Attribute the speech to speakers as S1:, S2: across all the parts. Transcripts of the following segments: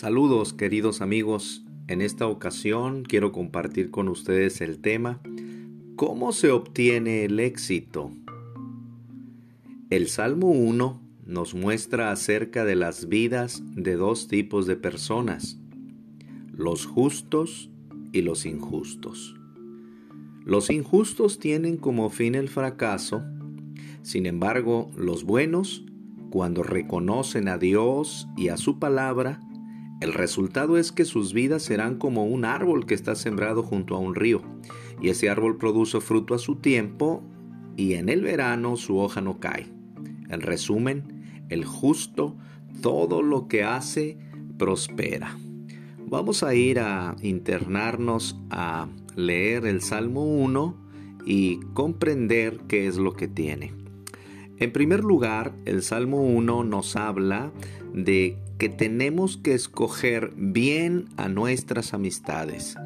S1: Saludos queridos amigos, en esta ocasión quiero compartir con ustedes el tema ¿Cómo se obtiene el éxito? El Salmo 1 nos muestra acerca de las vidas de dos tipos de personas, los justos y los injustos. Los injustos tienen como fin el fracaso, sin embargo los buenos, cuando reconocen a Dios y a su palabra, el resultado es que sus vidas serán como un árbol que está sembrado junto a un río, y ese árbol produce fruto a su tiempo, y en el verano su hoja no cae. En resumen, el justo, todo lo que hace, prospera. Vamos a ir a internarnos a leer el Salmo 1 y comprender qué es lo que tiene. En primer lugar, el Salmo 1 nos habla de que tenemos que escoger bien a nuestras amistades.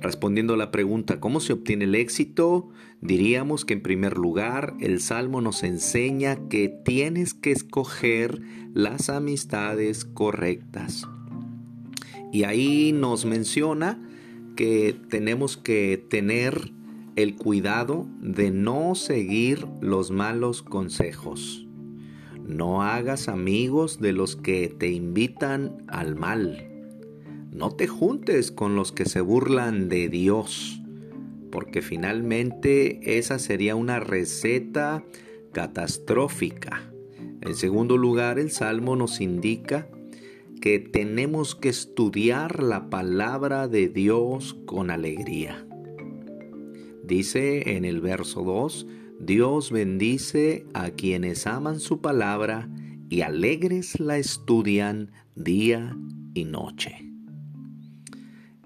S1: Respondiendo a la pregunta ¿cómo se obtiene el éxito? Diríamos que en primer lugar el Salmo nos enseña que tienes que escoger las amistades correctas. Y ahí nos menciona que tenemos que tener el cuidado de no seguir los malos consejos. No hagas amigos de los que te invitan al mal. No te juntes con los que se burlan de Dios, porque finalmente esa sería una receta catastrófica. En segundo lugar, el Salmo nos indica que tenemos que estudiar la palabra de Dios con alegría. Dice en el verso 2, Dios bendice a quienes aman su palabra y alegres la estudian día y noche.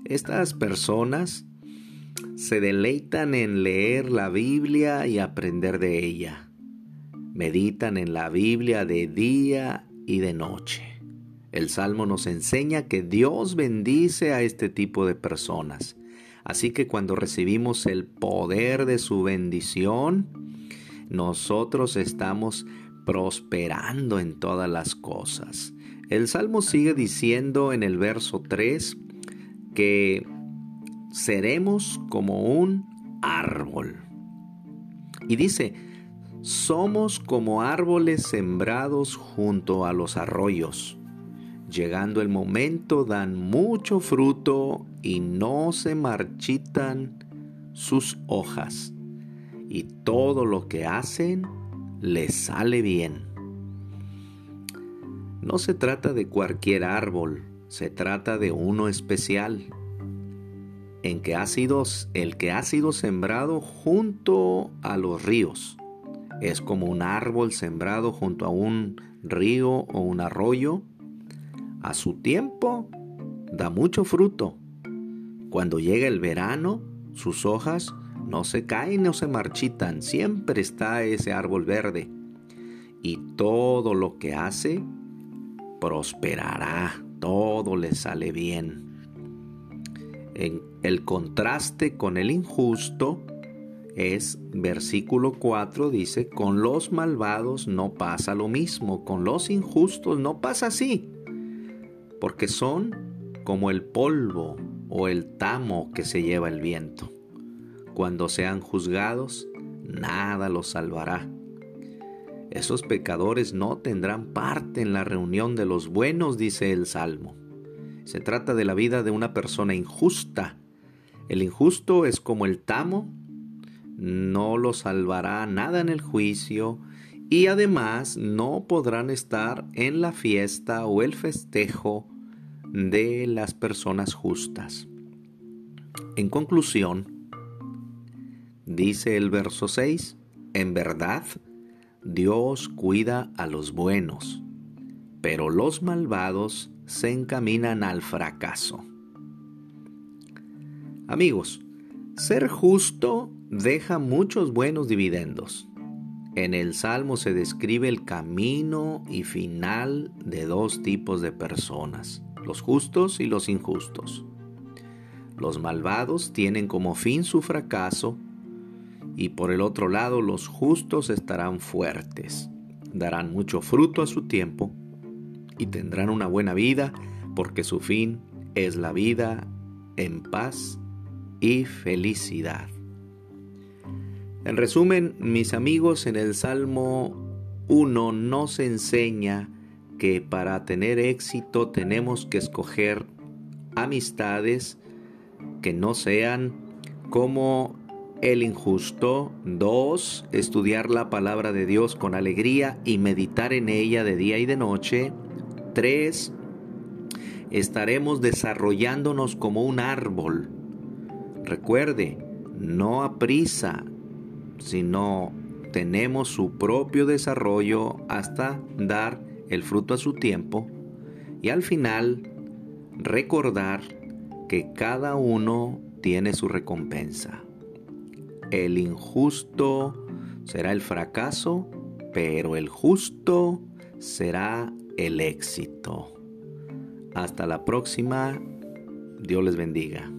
S1: Estas personas se deleitan en leer la Biblia y aprender de ella. Meditan en la Biblia de día y de noche. El Salmo nos enseña que Dios bendice a este tipo de personas. Así que cuando recibimos el poder de su bendición, nosotros estamos prosperando en todas las cosas. El Salmo sigue diciendo en el verso 3 que seremos como un árbol. Y dice, somos como árboles sembrados junto a los arroyos. Llegando el momento dan mucho fruto y no se marchitan sus hojas y todo lo que hacen les sale bien. No se trata de cualquier árbol, se trata de uno especial, en que ha sido el que ha sido sembrado junto a los ríos. Es como un árbol sembrado junto a un río o un arroyo. A su tiempo da mucho fruto. Cuando llega el verano, sus hojas no se caen, no se marchitan, siempre está ese árbol verde. Y todo lo que hace prosperará, todo le sale bien. En el contraste con el injusto es versículo 4 dice, con los malvados no pasa lo mismo, con los injustos no pasa así, porque son como el polvo o el tamo que se lleva el viento. Cuando sean juzgados, nada los salvará. Esos pecadores no tendrán parte en la reunión de los buenos, dice el Salmo. Se trata de la vida de una persona injusta. El injusto es como el tamo, no lo salvará nada en el juicio y además no podrán estar en la fiesta o el festejo de las personas justas. En conclusión, Dice el verso 6, en verdad, Dios cuida a los buenos, pero los malvados se encaminan al fracaso. Amigos, ser justo deja muchos buenos dividendos. En el Salmo se describe el camino y final de dos tipos de personas, los justos y los injustos. Los malvados tienen como fin su fracaso y por el otro lado los justos estarán fuertes, darán mucho fruto a su tiempo y tendrán una buena vida porque su fin es la vida en paz y felicidad. En resumen, mis amigos, en el Salmo 1 nos enseña que para tener éxito tenemos que escoger amistades que no sean como el injusto. Dos, estudiar la palabra de Dios con alegría y meditar en ella de día y de noche. Tres, estaremos desarrollándonos como un árbol. Recuerde, no a prisa, sino tenemos su propio desarrollo hasta dar el fruto a su tiempo. Y al final, recordar que cada uno tiene su recompensa. El injusto será el fracaso, pero el justo será el éxito. Hasta la próxima. Dios les bendiga.